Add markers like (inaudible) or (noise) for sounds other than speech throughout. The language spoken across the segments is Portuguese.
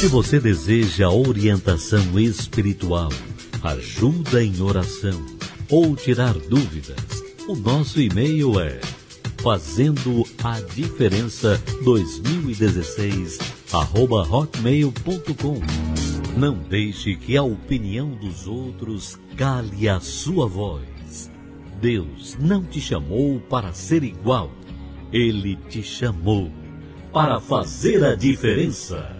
Se você deseja orientação espiritual, ajuda em oração ou tirar dúvidas, o nosso e-mail é fazendo a diferença 2016 arroba hotmail.com. Não deixe que a opinião dos outros cale a sua voz. Deus não te chamou para ser igual. Ele te chamou para fazer a diferença.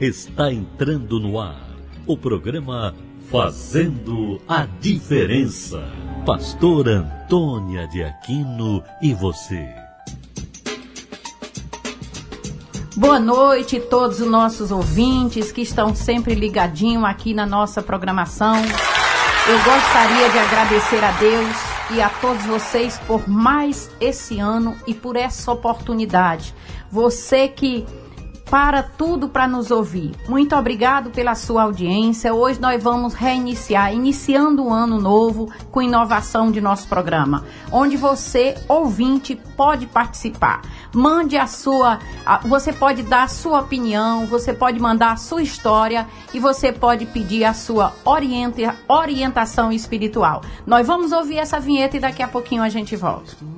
Está entrando no ar o programa Fazendo a Diferença. Pastor Antônia de Aquino e você. Boa noite a todos os nossos ouvintes que estão sempre ligadinhos aqui na nossa programação. Eu gostaria de agradecer a Deus e a todos vocês por mais esse ano e por essa oportunidade. Você que para tudo para nos ouvir. Muito obrigado pela sua audiência. Hoje nós vamos reiniciar, iniciando o ano novo com inovação de nosso programa, onde você, ouvinte, pode participar. Mande a sua, você pode dar a sua opinião, você pode mandar a sua história e você pode pedir a sua orienta, orientação espiritual. Nós vamos ouvir essa vinheta e daqui a pouquinho a gente volta.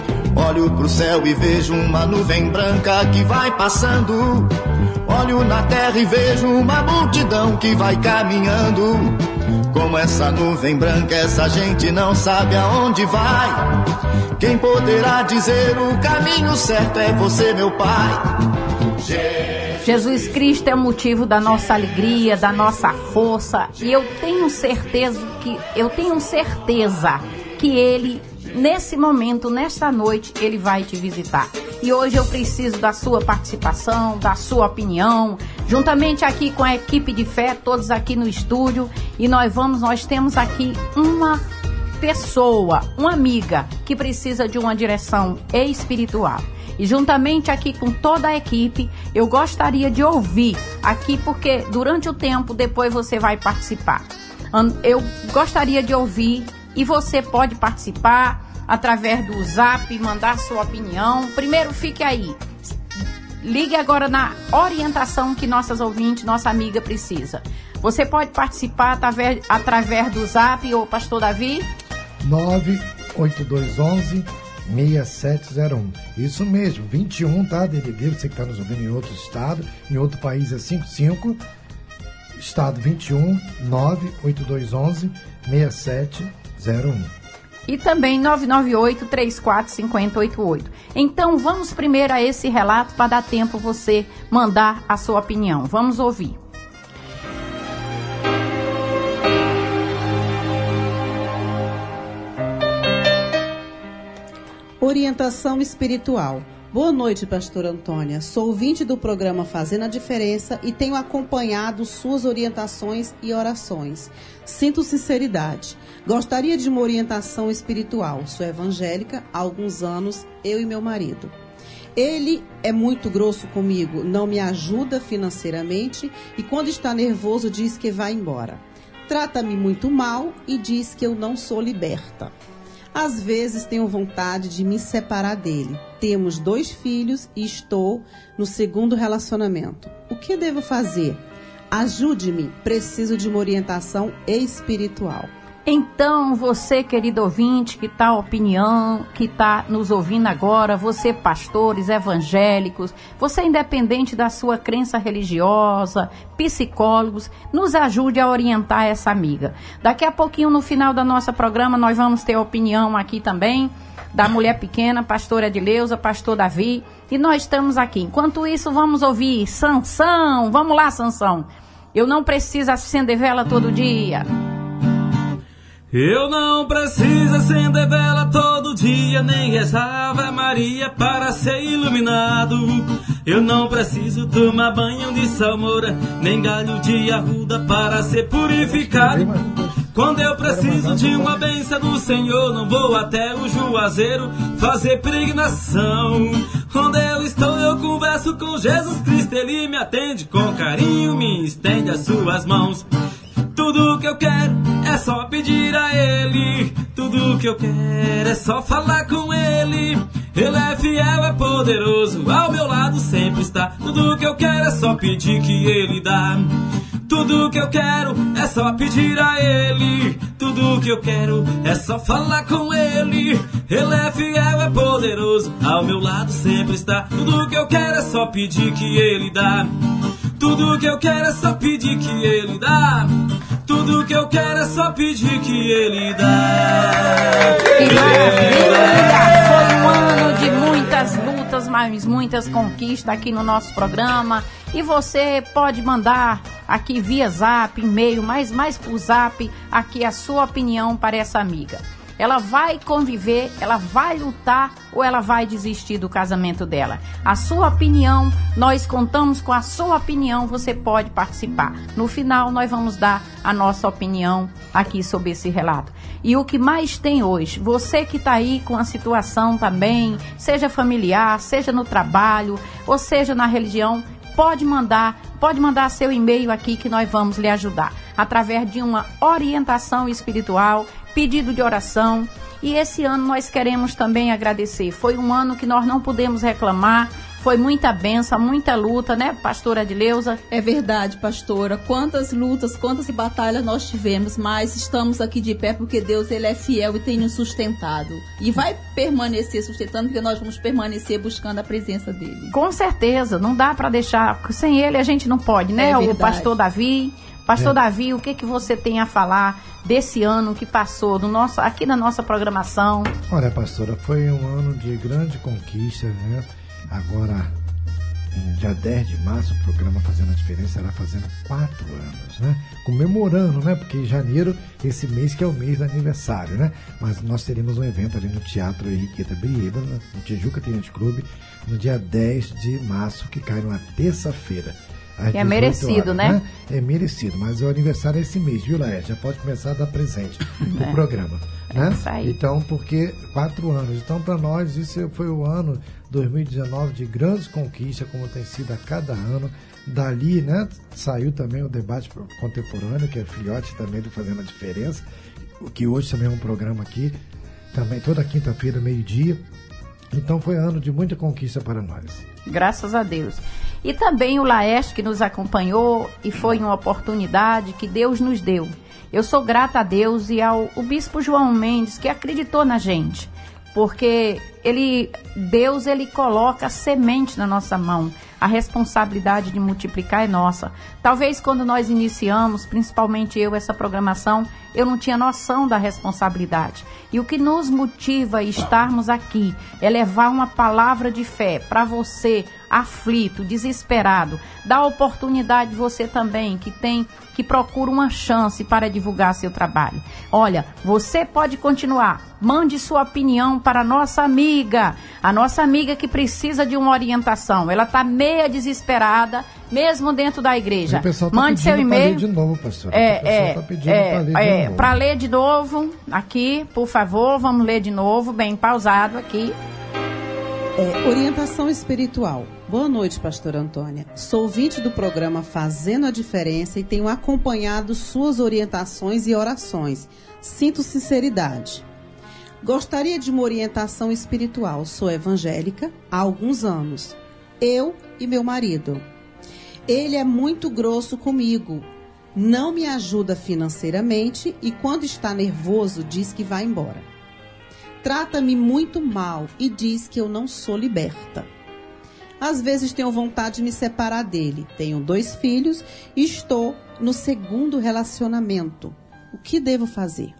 Olho pro céu e vejo uma nuvem branca que vai passando Olho na terra e vejo uma multidão que vai caminhando. Como essa nuvem branca, essa gente não sabe aonde vai. Quem poderá dizer o caminho certo é você, meu Pai. Jesus Cristo é o motivo da nossa alegria, da nossa força, e eu tenho certeza que eu tenho certeza que ele nesse momento, nesta noite, ele vai te visitar. E hoje eu preciso da sua participação, da sua opinião, juntamente aqui com a equipe de fé, todos aqui no estúdio, e nós vamos, nós temos aqui uma pessoa, uma amiga que precisa de uma direção espiritual. E juntamente aqui com toda a equipe, eu gostaria de ouvir aqui, porque durante o tempo depois você vai participar. Eu gostaria de ouvir e você pode participar através do zap, mandar sua opinião. Primeiro, fique aí. Ligue agora na orientação que nossas ouvintes, nossa amiga precisa. Você pode participar através, através do zap, ou Pastor Davi? 98211 6701. Isso mesmo, 21, tá, DDD? Você que está nos ouvindo em outro estado, em outro país é 55. Estado 21 98211 6701 e também 998 34 5088. Então vamos primeiro a esse relato para dar tempo você mandar a sua opinião. Vamos ouvir. Orientação espiritual. Boa noite, pastor Antônia. Sou ouvinte do programa Fazendo a Diferença e tenho acompanhado suas orientações e orações. Sinto sinceridade. Gostaria de uma orientação espiritual. Sou evangélica há alguns anos, eu e meu marido. Ele é muito grosso comigo, não me ajuda financeiramente e quando está nervoso diz que vai embora. Trata-me muito mal e diz que eu não sou liberta. Às vezes tenho vontade de me separar dele. Temos dois filhos e estou no segundo relacionamento. O que devo fazer? Ajude-me, preciso de uma orientação espiritual. Então, você, querido ouvinte, que está opinião, que está nos ouvindo agora, você, pastores, evangélicos, você, independente da sua crença religiosa, psicólogos, nos ajude a orientar essa amiga. Daqui a pouquinho, no final da nossa programa, nós vamos ter opinião aqui também da mulher pequena, pastora Edileuza, pastor Davi, e nós estamos aqui. Enquanto isso, vamos ouvir Sansão. Vamos lá, Sansão. Eu não preciso acender vela todo dia. Eu não preciso acender vela todo dia, nem rezar Ave Maria para ser iluminado. Eu não preciso tomar banho de salmoura, nem galho de arruda para ser purificado. Quando eu preciso de uma benção do Senhor, não vou até o Juazeiro fazer peregrinação. Onde eu estou, eu converso com Jesus Cristo, ele me atende com carinho, me estende as suas mãos. Tudo que eu quero é só pedir a Ele. Tudo que eu quero é só falar com Ele. Ele é fiel, é poderoso, ao meu lado sempre está. Tudo que eu quero é só pedir que Ele dá. Tudo que eu quero é só pedir a Ele. Tudo que eu quero é só falar com Ele. Ele é fiel, é poderoso, ao meu lado sempre está. Tudo que eu quero é só pedir que Ele dá. Tudo que eu quero é só pedir que Ele dá. Tudo que eu quero é só pedir que Ele dá. Que maravilha! Foi um ano de muitas lutas, mas muitas conquistas aqui no nosso programa. E você pode mandar aqui via zap, e-mail, mas mais por zap, aqui a sua opinião para essa amiga. Ela vai conviver, ela vai lutar ou ela vai desistir do casamento dela? A sua opinião, nós contamos com a sua opinião, você pode participar. No final, nós vamos dar a nossa opinião aqui sobre esse relato. E o que mais tem hoje, você que está aí com a situação também, seja familiar, seja no trabalho, ou seja na religião, pode mandar, pode mandar seu e-mail aqui que nós vamos lhe ajudar através de uma orientação espiritual pedido de oração. E esse ano nós queremos também agradecer. Foi um ano que nós não pudemos reclamar. Foi muita benção, muita luta, né, pastora Adileuza? É verdade, pastora. Quantas lutas, quantas batalhas nós tivemos, mas estamos aqui de pé porque Deus ele é fiel e tem nos sustentado. E vai permanecer sustentando porque nós vamos permanecer buscando a presença dele. Com certeza, não dá para deixar, sem ele a gente não pode, né? É o pastor Davi, Pastor é. Davi, o que, que você tem a falar desse ano que passou do nosso, aqui na nossa programação? Olha, pastora, foi um ano de grande conquista, né? Agora, em dia 10 de março, o programa Fazendo a Diferença estará fazendo quatro anos, né? Comemorando, né? Porque em janeiro, esse mês que é o mês do aniversário, né? Mas nós teremos um evento ali no Teatro Henriqueta Brieba, no Tijuca Tenente Clube, no dia 10 de março, que cai numa terça-feira. É merecido, horas, né? né? É merecido, mas o aniversário é esse mês, viu, Laércio? Já pode começar a dar presente (laughs) no é. programa. É né? Isso aí. Então, porque quatro anos. Então, para nós, isso foi o ano 2019 de grandes conquistas, como tem sido a cada ano. Dali, né, saiu também o debate contemporâneo, que é filhote também do Fazendo a Diferença, que hoje também é um programa aqui, também toda quinta-feira, meio-dia. Então, foi ano de muita conquista para nós. Graças a Deus. E também o Laeste que nos acompanhou e foi uma oportunidade que Deus nos deu. Eu sou grata a Deus e ao o bispo João Mendes que acreditou na gente, porque ele Deus ele coloca semente na nossa mão a responsabilidade de multiplicar é nossa. Talvez quando nós iniciamos, principalmente eu, essa programação, eu não tinha noção da responsabilidade. E o que nos motiva a estarmos aqui é levar uma palavra de fé para você, aflito, desesperado, dar oportunidade você também que tem que procura uma chance para divulgar seu trabalho. Olha, você pode continuar. Mande sua opinião para a nossa amiga, a nossa amiga que precisa de uma orientação. Ela está meia desesperada, mesmo dentro da igreja. Tá Mande seu e-mail. de novo, pastor. É, é, tá é, é para ler de novo aqui, por favor, vamos ler de novo, bem pausado aqui. É, orientação espiritual. Boa noite, pastor Antônia. Sou ouvinte do programa Fazendo a Diferença e tenho acompanhado suas orientações e orações. Sinto sinceridade. Gostaria de uma orientação espiritual. Sou evangélica há alguns anos. Eu e meu marido. Ele é muito grosso comigo. Não me ajuda financeiramente e quando está nervoso diz que vai embora. Trata-me muito mal e diz que eu não sou liberta. Às vezes tenho vontade de me separar dele. Tenho dois filhos e estou no segundo relacionamento. O que devo fazer?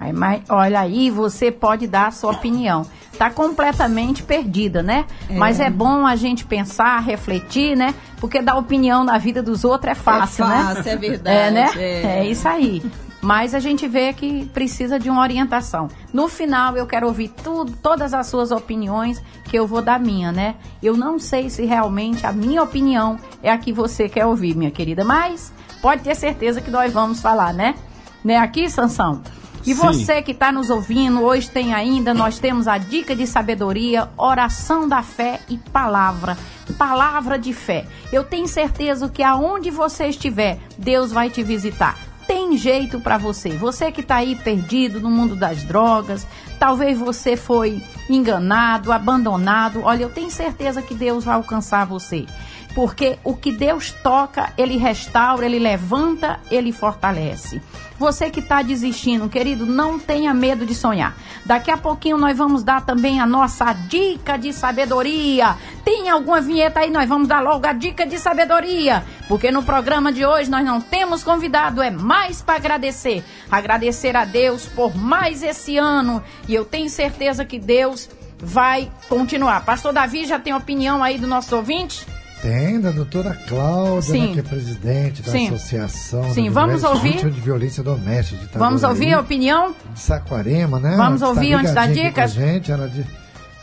Aí, mas, olha aí, você pode dar a sua opinião. Está completamente perdida, né? É. Mas é bom a gente pensar, refletir, né? Porque dar opinião na vida dos outros é fácil, é fácil né? É verdade. (laughs) É, né? É. é isso aí. Mas a gente vê que precisa de uma orientação. No final, eu quero ouvir tudo, todas as suas opiniões, que eu vou dar minha, né? Eu não sei se realmente a minha opinião é a que você quer ouvir, minha querida, mas pode ter certeza que nós vamos falar, né? Né, aqui, Sansão? E Sim. você que está nos ouvindo, hoje tem ainda, nós temos a dica de sabedoria, oração da fé e palavra. Palavra de fé. Eu tenho certeza que aonde você estiver, Deus vai te visitar. Tem jeito para você. Você que está aí perdido no mundo das drogas, talvez você foi enganado, abandonado. Olha, eu tenho certeza que Deus vai alcançar você. Porque o que Deus toca, Ele restaura, Ele levanta, Ele fortalece. Você que está desistindo, querido, não tenha medo de sonhar. Daqui a pouquinho nós vamos dar também a nossa dica de sabedoria. Tem alguma vinheta aí? Nós vamos dar logo a dica de sabedoria. Porque no programa de hoje nós não temos convidado, é mais para agradecer. Agradecer a Deus por mais esse ano. E eu tenho certeza que Deus vai continuar. Pastor Davi já tem opinião aí do nosso ouvinte? Tem, da doutora Cláudia, né, que é presidente da Sim. Associação Sim, vamos ouvir? De Violência Doméstica. de Vamos ouvir a opinião? De Saquarema, né? Vamos Ela ouvir antes da aqui dica? gente, ela diz...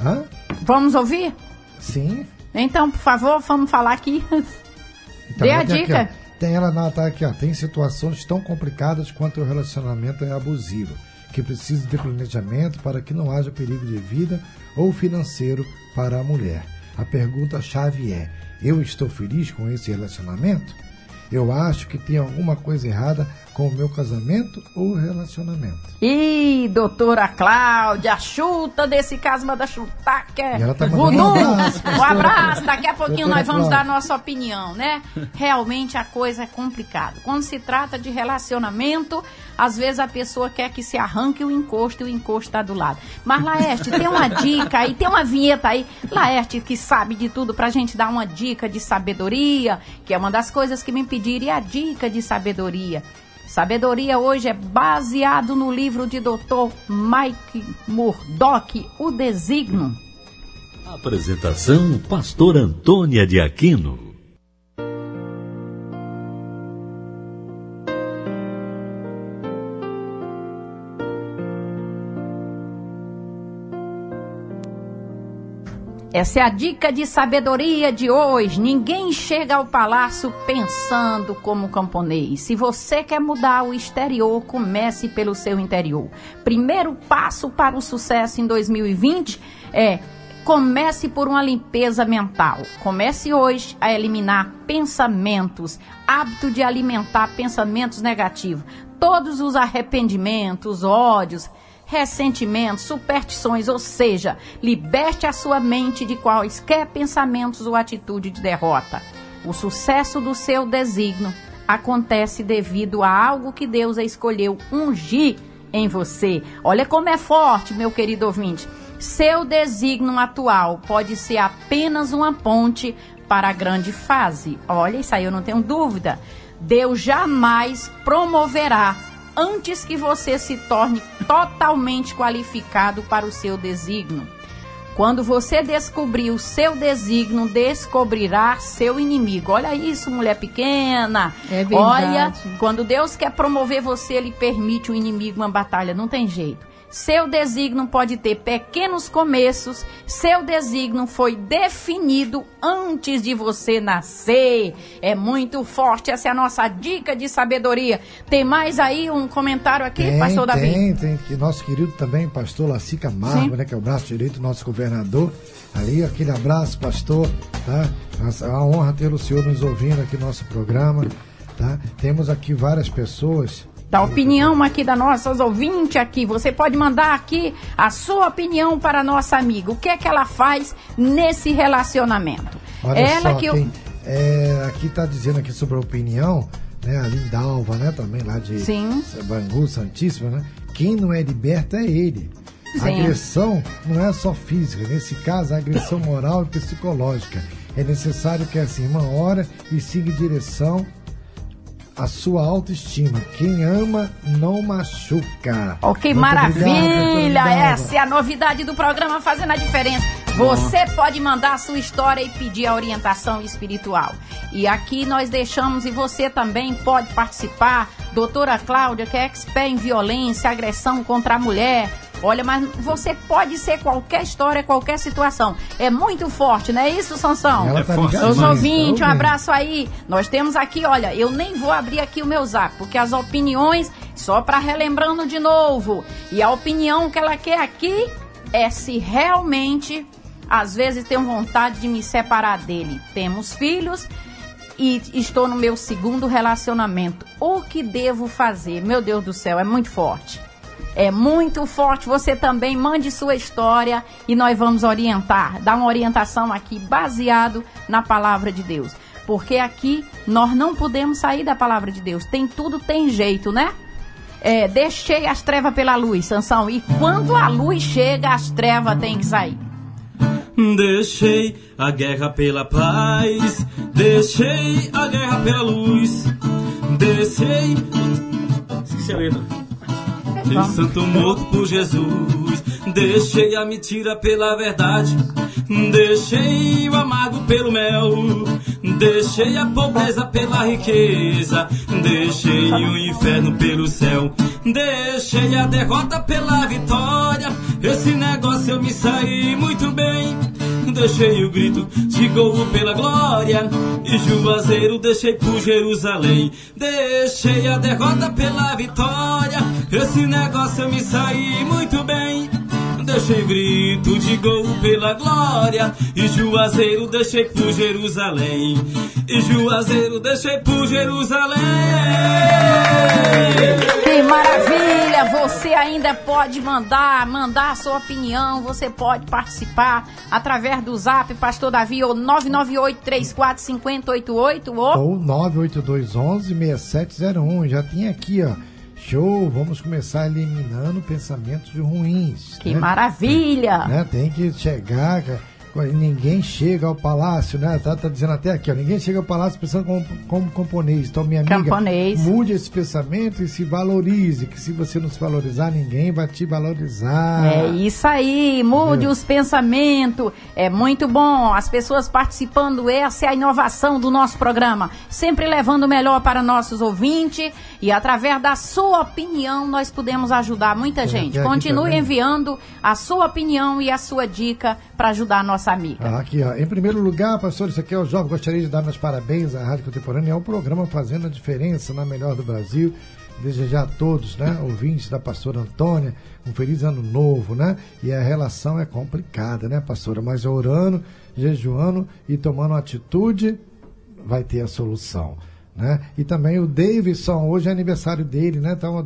Hã? Vamos ouvir? Sim. Então, por favor, vamos falar aqui. (laughs) Então, Dê a aqui, dica. ó, tem ela na- tá aqui, ó. Tem situações tão complicadas quanto o relacionamento é abusivo, que precisa de planejamento para que não haja perigo de vida ou financeiro para a mulher. A pergunta-chave é: eu estou feliz com esse relacionamento? Eu acho que tem alguma coisa errada com o meu casamento ou relacionamento. Ih, doutora Cláudia, chuta desse caso, manda chutar, que é E ela tá um abraço, Um abraço, daqui a pouquinho Doutora nós vamos Cláudia. dar nossa opinião, né? Realmente a coisa é complicada. Quando se trata de relacionamento, às vezes a pessoa quer que se arranque o encosto e o encosto está do lado. Mas Laerte, tem uma dica aí, tem uma vinheta aí. Laerte, que sabe de tudo, pra gente dar uma dica de sabedoria, que é uma das coisas que me pediram, e a dica de sabedoria. Sabedoria hoje é baseado no livro de Dr. Mike Murdock, O Designo. Apresentação Pastor Antônia de Aquino. Essa é a dica de sabedoria de hoje. Ninguém chega ao palácio pensando como camponês. Se você quer mudar o exterior, comece pelo seu interior. Primeiro passo para o sucesso em 2020 é comece por uma limpeza mental. Comece hoje a eliminar pensamentos, hábito de alimentar pensamentos negativos. Todos os arrependimentos, ódios, ressentimentos, superstições, ou seja, liberte a sua mente de quaisquer pensamentos ou atitude de derrota. O sucesso do seu desígnio acontece devido a algo que Deus escolheu ungir em você. Olha como é forte, meu querido ouvinte. Seu desígnio atual pode ser apenas uma ponte para a grande fase. Olha, isso aí eu não tenho dúvida. Deus jamais promoverá antes que você se torne totalmente qualificado para o seu desígnio. Quando você descobrir o seu desígnio, descobrirá seu inimigo. Olha isso, mulher pequena. É verdade. Olha, quando Deus quer promover você, ele permite o inimigo uma batalha. Não tem jeito. Seu desígnio pode ter pequenos começos. Seu desígnio foi definido antes de você nascer. É muito forte. Essa é a nossa dica de sabedoria. Tem mais aí um comentário aqui, Tem, Pastor Davi? tem, tem. Que nosso querido também, pastor Laci Camargo, Sim. né, que é o braço direito do nosso governador. Ali, aquele abraço, pastor, tá? É uma honra ter o senhor nos ouvindo aqui no nosso programa, tá? Temos aqui várias pessoas. Da opinião aqui das nossas ouvintes aqui. Você pode mandar aqui a sua opinião para a nossa amiga. O que é que ela faz nesse relacionamento? Olha ela só, que eu- tem, é, aqui tá dizendo aqui sobre a opinião, né? A Lindalva, né? Também lá de Sim. Bangu, Santíssima, né? Quem não é liberto é ele. Sim. agressão não é só física, nesse caso, a agressão moral e psicológica. É necessário que essa irmã ora e siga em direção à sua autoestima. Quem ama não machuca. Ok, Muito obrigado, maravilha! Essa é a novidade do programa Fazendo a Diferença. Você pode mandar a sua história e pedir a orientação espiritual. E aqui nós deixamos, e você também pode participar. Doutora Cláudia, que é expert em violência, agressão contra a mulher. Olha, mas você pode ser qualquer história, qualquer situação. É muito forte, não é isso, Sansão? Ela É tá Os ouvintes, um ouvindo? abraço aí. Nós temos aqui, olha, eu nem vou abrir aqui o meu zap, porque as opiniões Só para relembrando de novo. E a opinião que ela quer aqui é se realmente, às vezes, tenho vontade de me separar dele. Temos filhos e estou no meu segundo relacionamento. O que devo fazer? Meu Deus do céu, é muito forte. É muito forte. Você também mande sua história e nós vamos orientar, dar uma orientação aqui baseado na palavra de Deus. Porque aqui nós não podemos sair da palavra de Deus. Tem tudo, tem jeito, né? É, deixei as trevas pela luz, Sansão. E quando a luz chega, as trevas têm que sair. Deixei a guerra pela paz, deixei a guerra pela luz, deixei. Esqueci a letra. Deixei santo morto por Jesus, deixei a mentira pela verdade, deixei o amargo pelo mel, deixei a pobreza pela riqueza, deixei o inferno pelo céu, deixei a derrota pela vitória. Esse negócio eu me saí muito bem. Deixei o grito de gol pela glória e Juazeiro deixei por Jerusalém. Deixei a derrota pela vitória. Esse negócio eu me saí muito bem. Deixei grito de gol pela glória e Juazeiro deixei por Jerusalém. E Juazeiro deixei por Jerusalém. Que maravilha! Você ainda pode mandar, mandar a sua opinião, você pode participar através do zap, Pastor Davi, ou 998-345088 ou... Ou 98211-6701. Já tem aqui, ó. Show! Vamos começar eliminando pensamentos ruins. Que né? maravilha! Né? Tem que chegar ninguém chega ao palácio, né? Tá, tá dizendo até aqui, ó, ninguém chega ao palácio pensando como, como camponês. Então, minha amiga, camponês. mude esse pensamento e se valorize, que se você não se valorizar, ninguém vai te valorizar. É isso aí, mude os pensamentos. É muito bom. As pessoas participando, essa é a inovação do nosso programa. Sempre levando o melhor para nossos ouvintes e através da sua opinião nós podemos ajudar muita gente. Continue enviando a sua opinião e a sua dica para ajudar a nossa amiga. Ah, aqui, ó. Em primeiro lugar, pastor, isso aqui é o jovem. Gostaria de dar meus parabéns à Rádio Contemporânea. É o programa Fazendo a Diferença na Melhor do Brasil. Desejar a todos, né, ouvintes da pastora Antônia, um feliz ano novo, né? E a relação é complicada, né, pastora? Mas orando, jejuando e tomando atitude, vai ter a solução. Né? E também o Davidson, hoje é aniversário dele, né? Então,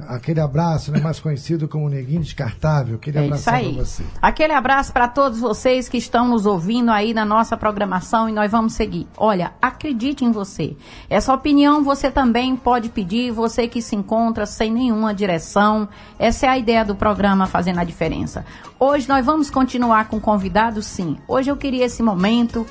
aquele abraço, né, mais conhecido como Neguinho Descartável. Aquele é abraço para você. Aquele abraço para todos vocês que estão nos ouvindo aí na nossa programação e nós vamos seguir. Olha, acredite em você. Essa opinião você também pode pedir, você que se encontra sem nenhuma direção. Essa é a ideia do programa Fazendo a Diferença. Hoje nós vamos continuar com convidados, sim. Hoje eu queria esse momento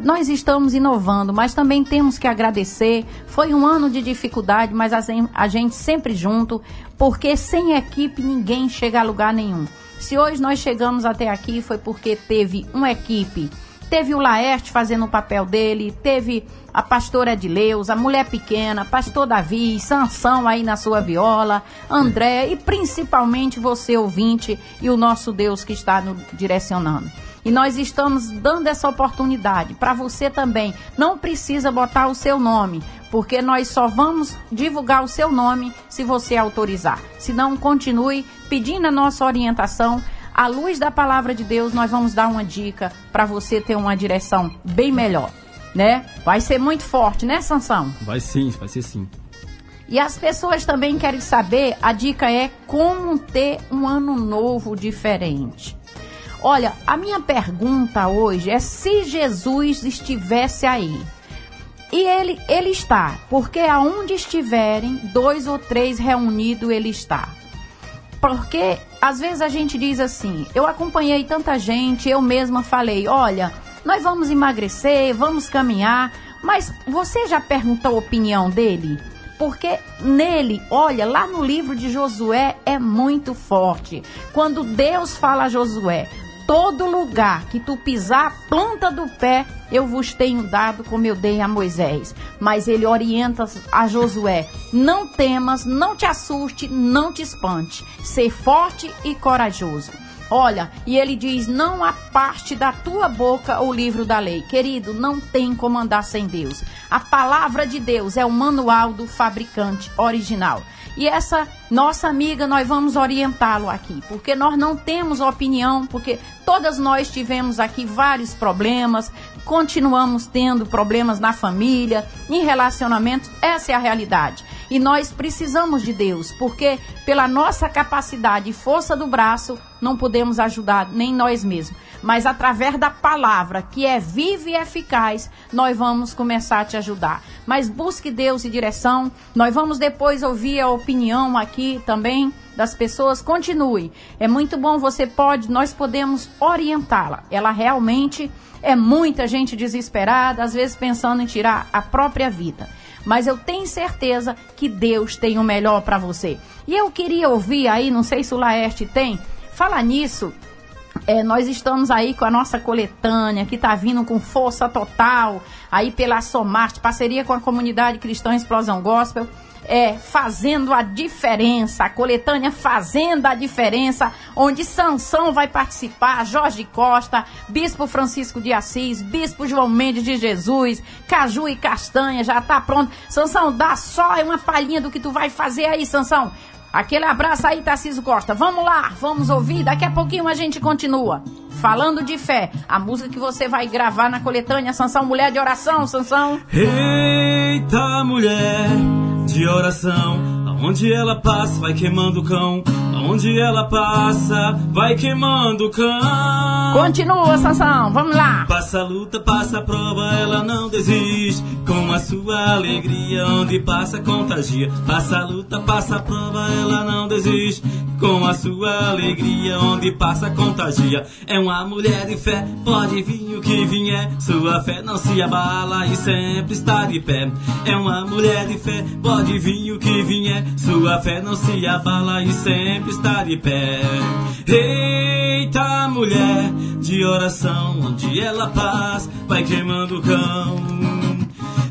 nós estamos inovando, mas também temos que agradecer. Foi um ano de dificuldade, mas a gente sempre junto, porque sem equipe ninguém chega a lugar nenhum. Se hoje nós chegamos até aqui foi porque teve uma equipe. Teve o Laerte fazendo o papel dele, teve a pastora Edileus, a mulher pequena, pastor Davi, Sansão aí na sua viola, André e principalmente você ouvinte e o nosso Deus que está nos direcionando. E nós estamos dando essa oportunidade para você também. Não precisa botar o seu nome, porque nós só vamos divulgar o seu nome se você autorizar. Se não, continue pedindo a nossa orientação. À luz da palavra de Deus, nós vamos dar uma dica para você ter uma direção bem melhor, né? Vai ser muito forte, né, Sansão? Vai sim, vai ser sim. E as pessoas também querem saber, a dica é como ter um ano novo diferente. Olha, a minha pergunta hoje é se Jesus estivesse aí. E ele, ele está, porque aonde estiverem dois ou três reunidos, ele está. Porque às vezes a gente diz assim: eu acompanhei tanta gente, eu mesma falei, olha, nós vamos emagrecer, vamos caminhar, mas você já perguntou a opinião dele? Porque nele, olha, lá no livro de Josué é muito forte. Quando Deus fala a Josué, todo lugar que tu pisar a planta do pé, eu vos tenho dado como eu dei a Moisés. Mas ele orienta a Josué: não temas, não te assuste, não te espante. Ser forte e corajoso. Olha, e ele diz: não há parte da tua boca o livro da lei. Querido, não tem como andar sem Deus. A palavra de Deus é o manual do fabricante original. E essa nossa amiga, nós vamos orientá-lo aqui, porque nós não temos opinião, porque todas nós tivemos aqui vários problemas, continuamos tendo problemas na família, em relacionamentos, essa é a realidade. E nós precisamos de Deus, porque pela nossa capacidade e força do braço, não podemos ajudar nem nós mesmos. Mas através da palavra, que é viva e eficaz, nós vamos começar a te ajudar. Mas busque Deus e direção. Nós vamos depois ouvir a opinião aqui também das pessoas. Continue. É muito bom, você pode, nós podemos orientá-la. Ela realmente é muita gente desesperada, às vezes pensando em tirar a própria vida mas eu tenho certeza que Deus tem o melhor para você. E eu queria ouvir aí, não sei se o Laerte tem, fala nisso. É, nós estamos aí com a nossa coletânea, que está vindo com força total, aí pela Somarte, parceria com a comunidade cristã Explosão Gospel é, fazendo a diferença, a coletânea fazendo a diferença, onde Sansão vai participar, Jorge Costa, Bispo Francisco de Assis, Bispo João Mendes de Jesus, Caju e Castanha, já tá pronto. Sansão, dá só uma palhinha do que tu vai fazer aí, Sansão. Aquele abraço aí, Tarcísio Costa. Vamos lá, vamos ouvir. Daqui a pouquinho a gente continua. Falando de fé, a música que você vai gravar na coletânea Sansão Mulher de Oração, Sansão. Eita, mulher de oração. Aonde ela passa, vai queimando o cão. Aonde ela passa, vai queimando o cão. Continua, Sansão, vamos lá. Passa a luta, passa a prova, ela não desiste. Com a sua alegria, onde passa, contagia. Passa a luta, passa a prova, ela não desiste. Com a sua alegria, onde passa, contagia. É uma mulher de fé, pode vir o que vier. Sua fé não se abala e sempre está de pé. É uma mulher de fé, pode vir o que vier. Sua fé não se abala e sempre está de pé. Eita, mulher de oração, onde ela paz, vai queimando o cão.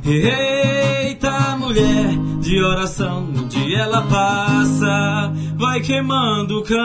Eita, mulher de oração, onde ela passa, vai queimando o cão.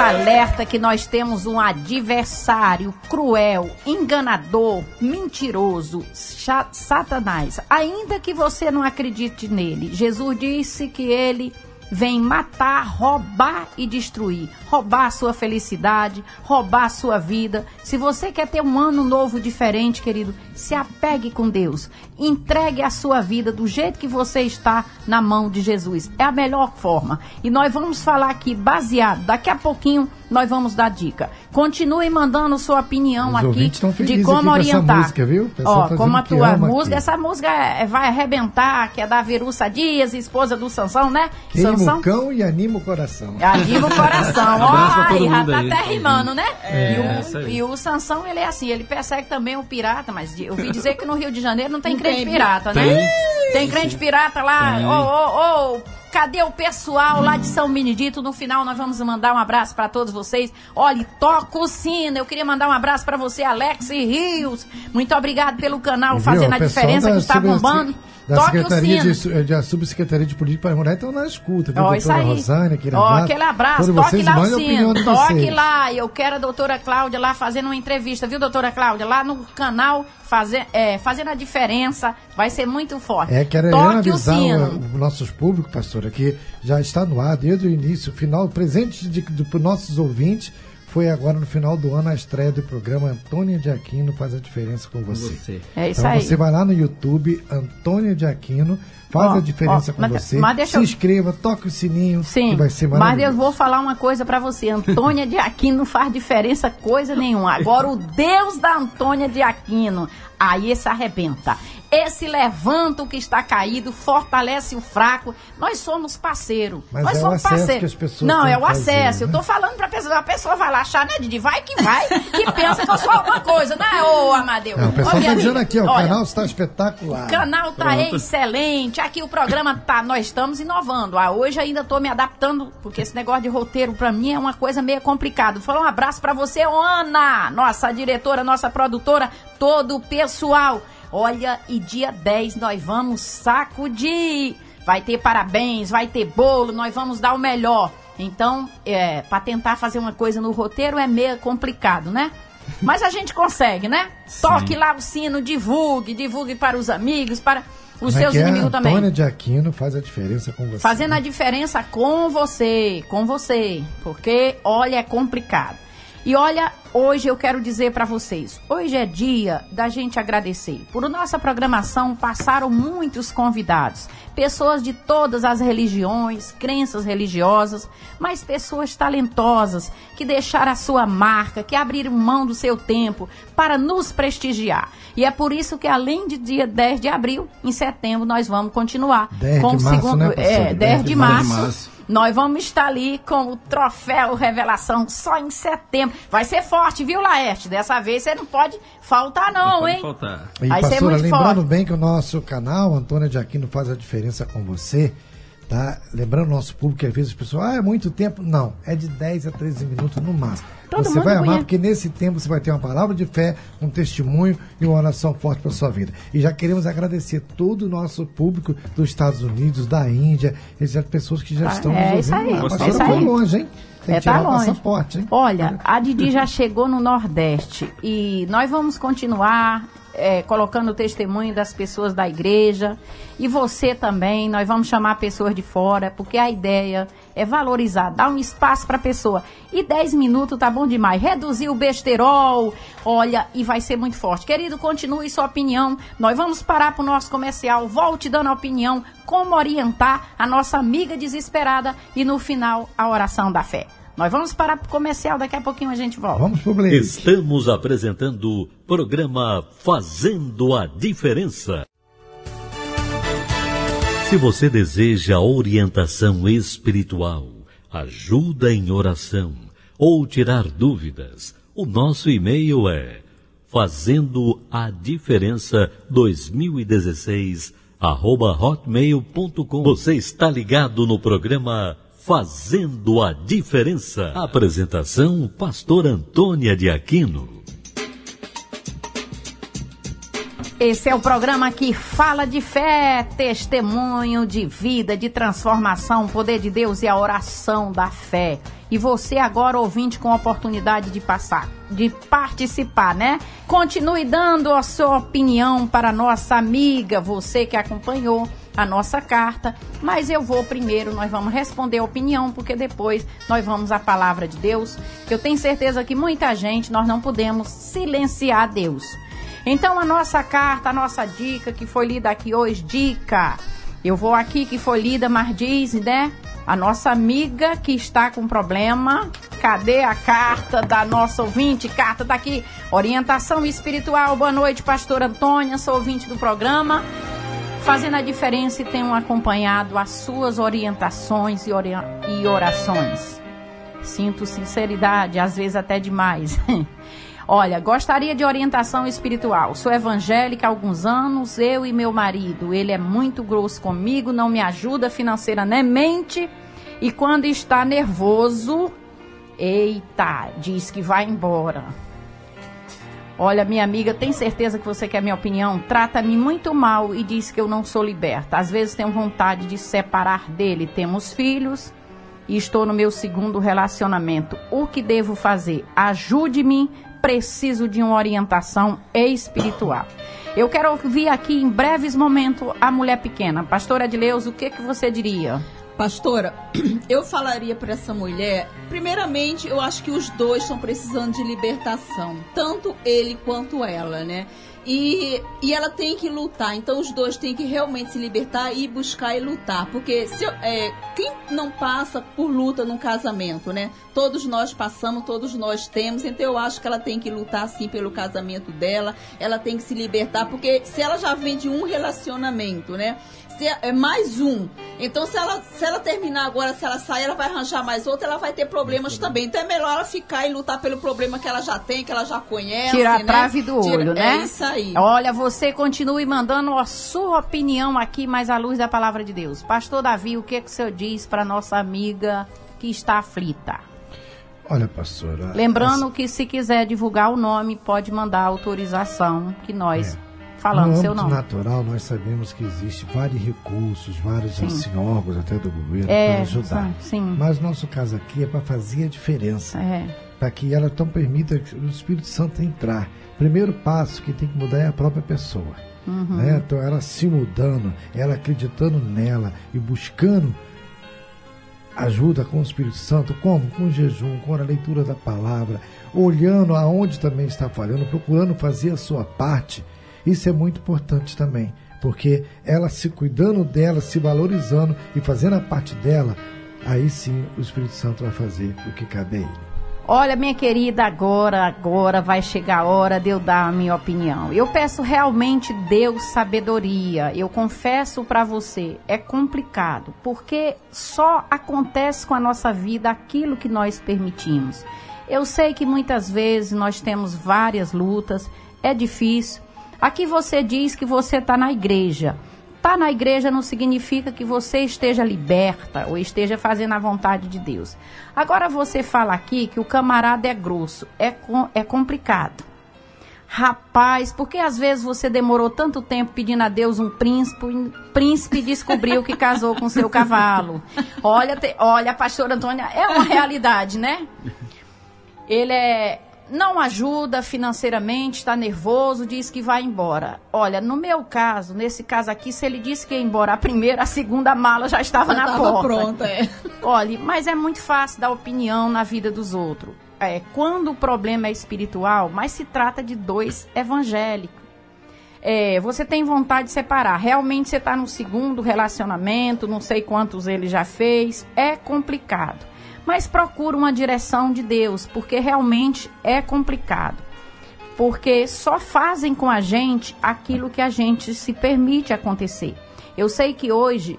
Alerta que nós temos um adversário cruel, enganador, mentiroso, Satanás. Ainda que você não acredite nele, Jesus disse que ele vem matar, roubar e destruir. Roubar a sua felicidade, roubar a sua vida. Se você quer ter um ano novo diferente, querido, se apegue com Deus. Entregue a sua vida do jeito que você está na mão de Jesus. É a melhor forma. E nós vamos falar aqui baseado, daqui a pouquinho nós vamos dar dica. Continue mandando sua opinião Os aqui de como aqui orientar. música, viu? Ó, como a tua música, aqui. essa música é, vai arrebentar, que é da Verussa Dias, esposa do Sansão, né? Queima Sansão. o cão e anima o coração. Anima o coração. (laughs) Ó, aí, já tá aí. até rimando, né? É, e, o, e o Sansão, ele é assim, ele persegue também o pirata, mas eu ouvi (laughs) dizer que no Rio de Janeiro não tem não crente tem, pirata, né? Tem, tem crente pirata lá, ô, ô, ô Cadê o pessoal lá de São Benedito? No final nós vamos mandar um abraço para todos vocês. Olha, toca o sino. Eu queria mandar um abraço para você, Alex Rios. Muito obrigado pelo canal Fazendo a Diferença que está bombando da Secretaria de, de, Subsecretaria de Política para Morar estão na escuta, viu? Isso aí. Rosânia, aquele abraço. aquele abraço, toque lá o sino, toque lá. Eu quero a doutora Cláudia lá fazendo uma entrevista, viu, doutora Cláudia? Lá no canal fazer, é, Fazendo a Diferença, vai ser muito forte. É, quero toque avisar os nossos públicos, pastora, que já está no ar desde o início, final, presente para os nossos ouvintes, foi agora no final do ano a estreia do programa Antônia de Aquino faz a diferença com você. você. É isso então aí. você vai lá no YouTube, Antônia de Aquino, faz ó, a diferença ó, com mas, você. Mas se eu... inscreva, toque o sininho, Sim, que vai ser maravilhoso. Mas eu vou falar uma coisa para você. Antônia de Aquino não faz diferença coisa nenhuma. Agora o Deus da Antônia de Aquino, aí esse arrebenta. Esse levanta o que está caído, fortalece o fraco. Nós somos parceiro. Mas Nós é somos parceiro. Não, é o acesso. Né? Eu tô falando pra pessoa, a pessoa vai lá achar, né, Didi? Vai que vai, que pensa que eu sou alguma coisa, né, ô Amadeu? Não, o pessoal Ô, tá dizendo aqui, ó, o canal está espetacular. O canal tá Pronto. excelente. Aqui o programa tá, nós estamos inovando. Ah, hoje ainda tô me adaptando, porque esse negócio de roteiro pra mim é uma coisa meio complicado. Falar um abraço pra você, Ana, nossa diretora, nossa produtora, todo o pessoal. Olha, e dia 10 nós vamos sacudir. Vai ter parabéns, vai ter bolo, nós vamos dar o melhor. Então, é, para tentar fazer uma coisa no roteiro é meio complicado, né? (laughs) Mas a gente consegue, né? Sim. Toque lá o sino, divulgue, divulgue para os amigos, para os seus é inimigos também. Antônia de Aquino faz a diferença com você. Fazendo a diferença com você, com você. Porque, olha, é complicado. E olha, hoje eu quero dizer para vocês, hoje é dia da gente agradecer. Por nossa programação passaram muitos convidados, pessoas de todas as religiões, crenças religiosas, mas pessoas talentosas que deixaram a sua marca, que abriram mão do seu tempo para nos prestigiar. E é por isso que além de dia 10 de abril, em setembro nós vamos continuar 10 com de março, segundo, né, é, 10, 10 de março. De março nós vamos estar ali com o troféu Revelação só em setembro. Vai ser forte, viu, Laerte? Dessa vez você não pode faltar, não, não hein? Faltar. E, Vai pastora, ser muito lembrando forte. bem que o nosso canal, Antônia de Aquino, faz a diferença com você. Tá? Lembrando o nosso público que às vezes as pessoas, ah, é muito tempo. Não, é de 10 a 13 minutos no máximo. Todo você vai amar, porque nesse tempo você vai ter uma palavra de fé, um testemunho e uma oração forte para sua vida. E já queremos agradecer todo o nosso público dos Estados Unidos, da Índia, essas pessoas que já ah, estão é nos ouvindo. Isso aí. foi longe, hein? Tem é, tá longe. passaporte, hein? Olha, a Didi já chegou no Nordeste e nós vamos continuar é, colocando o testemunho das pessoas da igreja e você também. Nós vamos chamar pessoas de fora, porque a ideia é valorizar, dar um espaço para a pessoa. E 10 minutos tá bom demais. Reduzir o besterol, olha, e vai ser muito forte. Querido, continue sua opinião. Nós vamos parar para o nosso comercial. Volte dando a opinião, como orientar a nossa amiga desesperada e no final a oração da fé. Nós vamos parar para o comercial, daqui a pouquinho a gente volta. Vamos pro Estamos apresentando o programa Fazendo a Diferença. Se você deseja orientação espiritual, ajuda em oração ou tirar dúvidas, o nosso e-mail é fazendo a diferença 2016 arroba hotmail.com. Você está ligado no programa Fazendo a Diferença. Apresentação: Pastor Antônia de Aquino. Esse é o programa que fala de fé, testemunho de vida, de transformação, poder de Deus e a oração da fé. E você agora ouvinte com a oportunidade de passar, de participar, né? Continue dando a sua opinião para nossa amiga, você que acompanhou a nossa carta, mas eu vou primeiro, nós vamos responder a opinião, porque depois nós vamos à palavra de Deus, eu tenho certeza que muita gente nós não podemos silenciar Deus. Então a nossa carta, a nossa dica que foi lida aqui hoje, dica. Eu vou aqui que foi lida, mas diz, né? A nossa amiga que está com problema. Cadê a carta da nossa ouvinte? Carta tá aqui. Orientação espiritual. Boa noite, pastor Antônia. Sou ouvinte do programa fazendo a diferença e tenho acompanhado as suas orientações e, ori e orações. Sinto sinceridade, às vezes até demais. (laughs) Olha, gostaria de orientação espiritual. Sou evangélica há alguns anos, eu e meu marido. Ele é muito grosso comigo, não me ajuda financeiramente. E quando está nervoso, eita, diz que vai embora. Olha, minha amiga, tem certeza que você quer minha opinião? Trata-me muito mal e diz que eu não sou liberta. Às vezes tenho vontade de separar dele. Temos filhos e estou no meu segundo relacionamento. O que devo fazer? Ajude-me. Preciso de uma orientação espiritual. Eu quero ouvir aqui em breves momentos a mulher pequena. Pastora Adileus, o que, que você diria? Pastora, (clears throat) eu falaria para essa mulher, primeiramente, eu acho que os dois estão precisando de libertação, tanto ele quanto ela, né? E, e ela tem que lutar, então os dois têm que realmente se libertar e buscar e lutar, porque se, é, quem não passa por luta num casamento, né? Todos nós passamos, todos nós temos, então eu acho que ela tem que lutar sim pelo casamento dela, ela tem que se libertar, porque se ela já vem de um relacionamento, né? Ser é mais um. Então, se ela, se ela terminar agora, se ela sair, ela vai arranjar mais outra, ela vai ter problemas também. Então, é melhor ela ficar e lutar pelo problema que ela já tem, que ela já conhece. Tirar né? a trave do Tira, olho, né? É isso aí. Olha, você continue mandando a sua opinião aqui, mais à luz da palavra de Deus. Pastor Davi, o que, que o senhor diz para nossa amiga que está aflita? Olha, pastora. Lembrando as... que se quiser divulgar o nome, pode mandar autorização que nós. É falando no seu nome. natural, nós sabemos que existe vários recursos, vários assim, órgãos até do governo é, para ajudar. Sim. Mas nosso caso aqui é para fazer a diferença. É. para que ela então permita o Espírito Santo entrar. Primeiro passo que tem que mudar é a própria pessoa. Uhum. Né? Então ela se mudando, ela acreditando nela e buscando ajuda com o Espírito Santo, como? Com o jejum, com a leitura da palavra, olhando aonde também está falhando, procurando fazer a sua parte. Isso é muito importante também, porque ela se cuidando dela, se valorizando e fazendo a parte dela, aí sim o Espírito Santo vai fazer o que cabe a ele. Olha, minha querida, agora, agora vai chegar a hora de eu dar a minha opinião. Eu peço realmente Deus sabedoria. Eu confesso para você, é complicado, porque só acontece com a nossa vida aquilo que nós permitimos. Eu sei que muitas vezes nós temos várias lutas, é difícil. Aqui você diz que você está na igreja. Estar tá na igreja não significa que você esteja liberta ou esteja fazendo a vontade de Deus. Agora você fala aqui que o camarada é grosso. É, é complicado. Rapaz, porque às vezes você demorou tanto tempo pedindo a Deus um príncipe, o príncipe descobriu que casou com seu cavalo. Olha, te, olha, pastor Antônia, é uma realidade, né? Ele é não ajuda financeiramente, está nervoso, diz que vai embora. Olha, no meu caso, nesse caso aqui, se ele disse que ia embora a primeira, a segunda mala já estava já na porta. pronta, é. (laughs) Olha, mas é muito fácil dar opinião na vida dos outros. É, quando o problema é espiritual, mas se trata de dois evangélicos. É, você tem vontade de separar. Realmente você está no segundo relacionamento, não sei quantos ele já fez. É complicado mas procura uma direção de Deus, porque realmente é complicado. Porque só fazem com a gente aquilo que a gente se permite acontecer. Eu sei que hoje,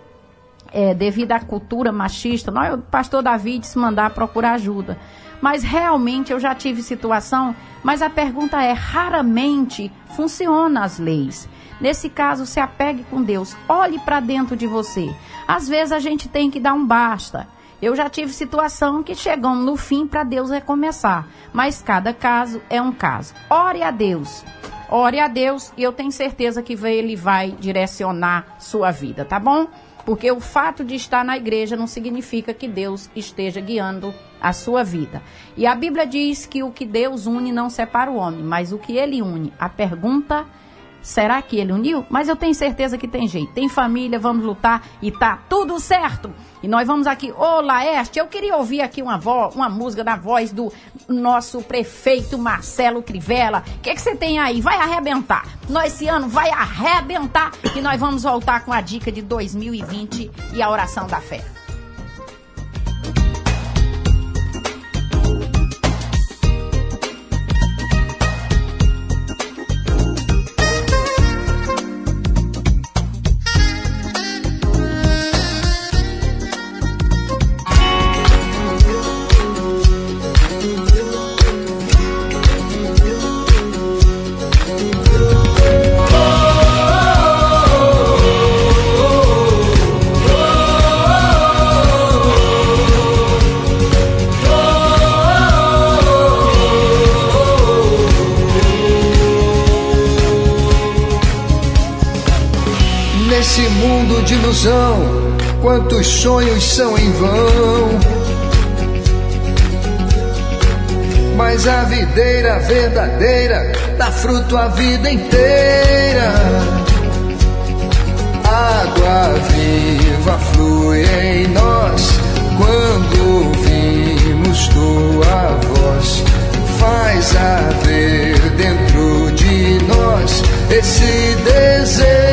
é, devido à cultura machista, nós, o pastor Davi disse mandar procurar ajuda. Mas realmente eu já tive situação, mas a pergunta é: raramente funciona as leis. Nesse caso, se apegue com Deus, olhe para dentro de você. Às vezes a gente tem que dar um basta. Eu já tive situação que chegamos no fim para Deus recomeçar, mas cada caso é um caso. Ore a Deus. Ore a Deus e eu tenho certeza que ele vai direcionar sua vida, tá bom? Porque o fato de estar na igreja não significa que Deus esteja guiando a sua vida. E a Bíblia diz que o que Deus une não separa o homem, mas o que ele une. A pergunta é Será que ele uniu? Mas eu tenho certeza que tem jeito. Tem família, vamos lutar e tá tudo certo. E nós vamos aqui, ô Laeste, eu queria ouvir aqui uma, voz, uma música da voz do nosso prefeito Marcelo Crivella. O que, que você tem aí? Vai arrebentar. Nós esse ano vai arrebentar e nós vamos voltar com a dica de 2020 e a oração da fé. Sonhos são em vão. Mas a videira verdadeira dá fruto a vida inteira. Água viva flui em nós quando ouvimos tua voz. Faz haver dentro de nós esse desejo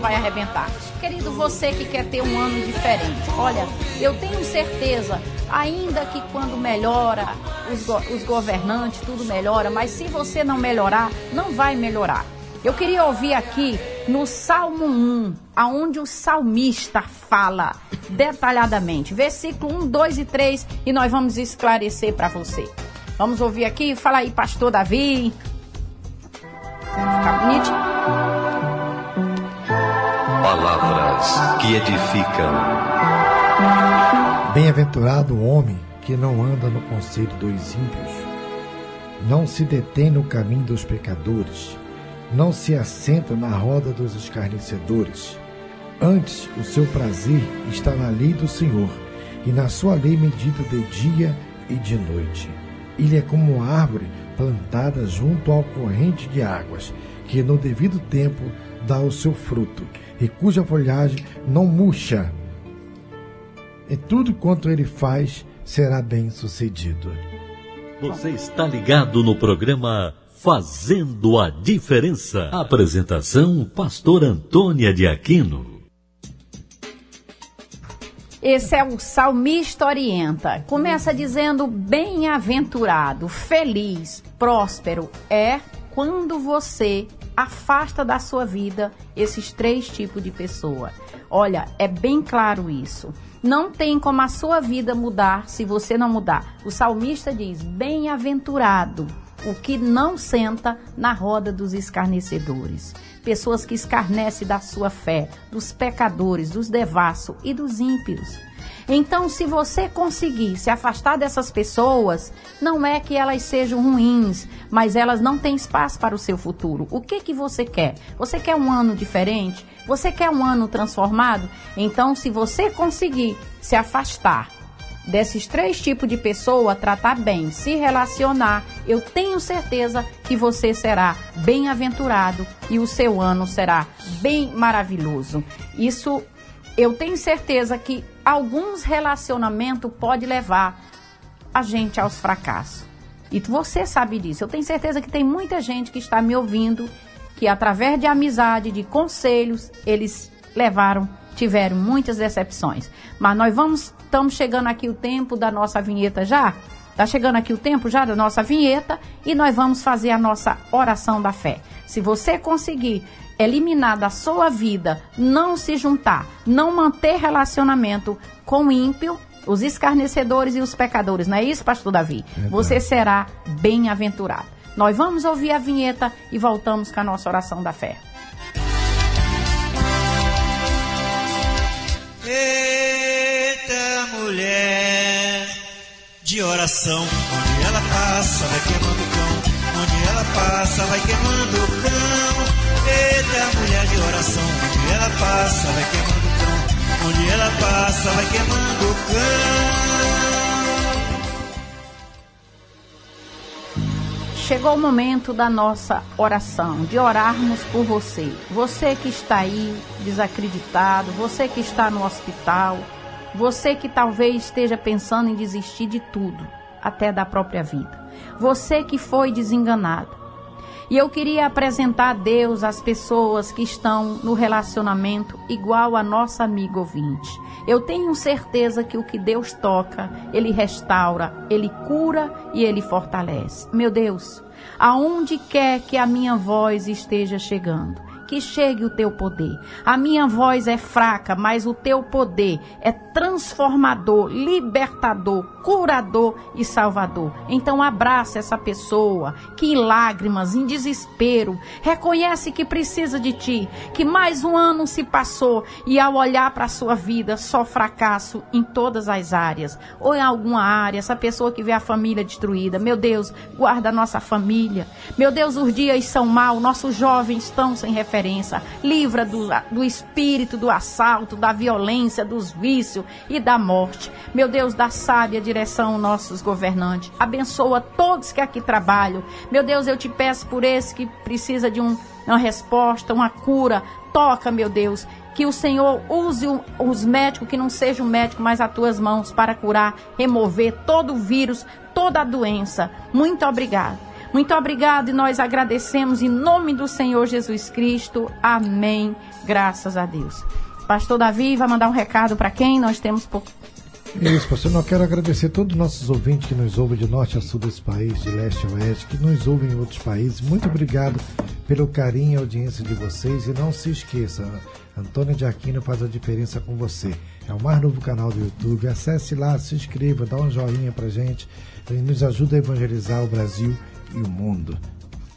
vai arrebentar. Querido, você que quer ter um ano diferente, olha, eu tenho certeza, ainda que quando melhora os, go os governantes, tudo melhora, mas se você não melhorar, não vai melhorar. Eu queria ouvir aqui no Salmo 1, aonde o salmista fala detalhadamente, versículo 1, 2 e 3, e nós vamos esclarecer para você. Vamos ouvir aqui, fala aí, pastor Davi. Palavras que edificam. Bem-aventurado o homem que não anda no conselho dos ímpios, não se detém no caminho dos pecadores, não se assenta na roda dos escarnecedores. Antes, o seu prazer está na lei do Senhor, e na sua lei medita de dia e de noite. Ele é como uma árvore plantada junto ao corrente de águas, que no devido tempo dá o seu fruto, e cuja folhagem não murcha. E tudo quanto ele faz será bem sucedido. Você está ligado no programa Fazendo a Diferença. Apresentação: Pastor Antônia de Aquino. Esse é o Salmista Orienta. Começa dizendo: Bem-aventurado, feliz, próspero é quando você afasta da sua vida esses três tipos de pessoa. Olha, é bem claro isso. Não tem como a sua vida mudar se você não mudar. O salmista diz: Bem-aventurado o que não senta na roda dos escarnecedores. Pessoas que escarnecem da sua fé, dos pecadores, dos devassos e dos ímpios. Então, se você conseguir se afastar dessas pessoas, não é que elas sejam ruins, mas elas não têm espaço para o seu futuro. O que que você quer? Você quer um ano diferente? Você quer um ano transformado? Então, se você conseguir se afastar desses três tipos de pessoa, tratar bem, se relacionar, eu tenho certeza que você será bem-aventurado e o seu ano será bem maravilhoso. Isso eu tenho certeza que alguns relacionamentos pode levar a gente aos fracassos. E você sabe disso. Eu tenho certeza que tem muita gente que está me ouvindo que através de amizade, de conselhos, eles levaram, tiveram muitas decepções. Mas nós vamos Estamos chegando aqui o tempo da nossa vinheta já. Está chegando aqui o tempo já da nossa vinheta e nós vamos fazer a nossa oração da fé. Se você conseguir eliminar da sua vida, não se juntar, não manter relacionamento com o ímpio, os escarnecedores e os pecadores, não é isso, pastor Davi? Você será bem-aventurado. Nós vamos ouvir a vinheta e voltamos com a nossa oração da fé. mulher de oração. Onde ela passa, vai queimando o cão. Onde ela passa, vai queimando o cão. Eita, mulher de oração. Onde ela passa, vai queimando o cão. Onde ela passa, vai queimando o cão. Chegou o momento da nossa oração, de orarmos por você. Você que está aí desacreditado, você que está no hospital, você que talvez esteja pensando em desistir de tudo, até da própria vida. Você que foi desenganado. E eu queria apresentar a Deus às pessoas que estão no relacionamento igual a nossa amiga ouvinte. Eu tenho certeza que o que Deus toca, Ele restaura, Ele cura e Ele fortalece. Meu Deus, aonde quer que a minha voz esteja chegando, que chegue o teu poder. A minha voz é fraca, mas o teu poder é transformador, libertador, curador e salvador. Então abraça essa pessoa que em lágrimas, em desespero, reconhece que precisa de ti, que mais um ano se passou e ao olhar para a sua vida só fracasso em todas as áreas, ou em alguma área, essa pessoa que vê a família destruída. Meu Deus, guarda a nossa família. Meu Deus, os dias são maus, nossos jovens estão sem referência. Livra do, do espírito do assalto, da violência, dos vícios e da morte. Meu Deus, dá sábia direção nossos governantes. Abençoa todos que aqui trabalham. Meu Deus, eu te peço por esse que precisa de um, uma resposta, uma cura. Toca, meu Deus, que o Senhor use os médicos, que não sejam médicos, mas as tuas mãos para curar, remover todo o vírus, toda a doença. Muito obrigado. Muito obrigado e nós agradecemos em nome do Senhor Jesus Cristo. Amém. Graças a Deus. Pastor Davi vai mandar um recado para quem? Nós temos pouco. Isso, pastor. Eu quero agradecer a todos os nossos ouvintes que nos ouvem de norte a sul desse país, de leste a oeste, que nos ouvem em outros países. Muito obrigado pelo carinho e audiência de vocês. E não se esqueça, Antônia de Aquino faz a diferença com você. É o mais novo canal do YouTube. Acesse lá, se inscreva, dá um joinha pra gente. E nos ajuda a evangelizar o Brasil e o mundo.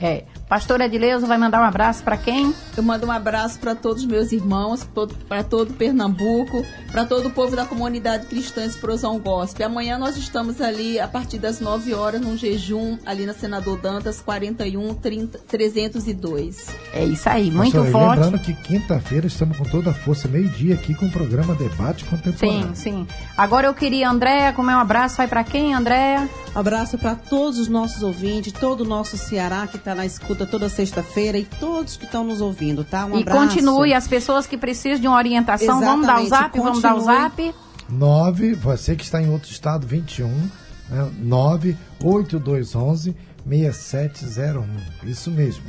É. Pastora Edileuza vai mandar um abraço para quem? Eu mando um abraço para todos os meus irmãos, para todo Pernambuco, para todo o povo da comunidade cristã Explosão Gospel. Amanhã nós estamos ali a partir das 9 horas num jejum ali na Senador Dantas 41 30, 302. É isso aí, muito Pastora, forte. Lembrando que quinta-feira estamos com toda a força, meio-dia aqui com o programa Debate Contemporâneo. Sim, sim. Agora eu queria, Andréa, como é um abraço, vai para quem, Andréa? Abraço para todos os nossos ouvintes, todo o nosso Ceará que está na escuta toda sexta-feira e todos que estão nos ouvindo, tá? Um e abraço. continue, as pessoas que precisam de uma orientação, Exatamente. vamos dar o zap, continue. vamos dar o zap. 9, você que está em outro estado, 21, né? 98211 6701. Isso mesmo,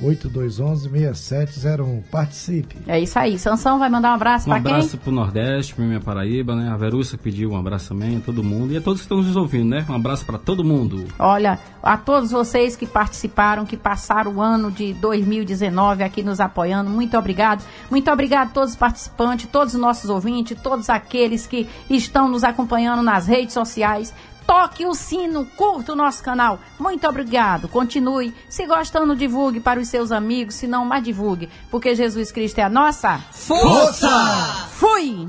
98211-6701. Participe. É isso aí. Sansão vai mandar um abraço um para quem? Um abraço pro Nordeste, pra minha Paraíba, né? A Verussa pediu um abraço também a todo mundo e a todos que estão nos ouvindo, né? Um abraço para todo mundo. Olha, a todos vocês que participaram, que passaram o ano de 2019 aqui nos apoiando, muito obrigado. Muito obrigado a todos os participantes, todos os nossos ouvintes, todos aqueles que estão nos acompanhando nas redes sociais toque o sino, curta o nosso canal. Muito obrigado. Continue. Se gostando, divulgue para os seus amigos. Se não, mais divulgue. Porque Jesus Cristo é a nossa força. Fui!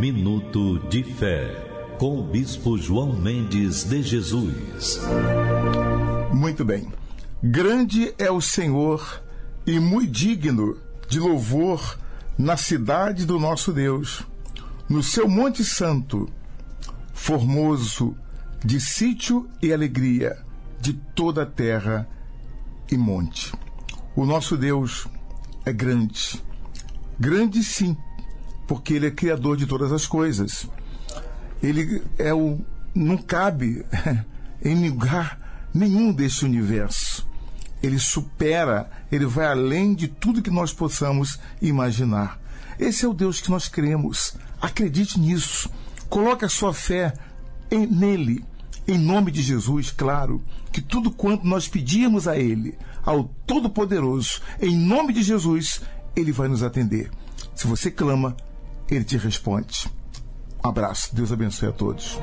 Minuto de Fé. Com o Bispo João Mendes de Jesus. Muito bem. Grande é o Senhor e muito digno de louvor na cidade do nosso Deus no seu Monte Santo, formoso de sítio e alegria de toda a terra e monte. O nosso Deus é grande. Grande sim, porque ele é criador de todas as coisas. Ele é o não cabe (laughs) em lugar nenhum deste universo. Ele supera, ele vai além de tudo que nós possamos imaginar. Esse é o Deus que nós cremos. Acredite nisso. Coloque a sua fé em, nele. Em nome de Jesus, claro, que tudo quanto nós pedimos a Ele, ao Todo-Poderoso, em nome de Jesus, Ele vai nos atender. Se você clama, Ele te responde. Um abraço. Deus abençoe a todos.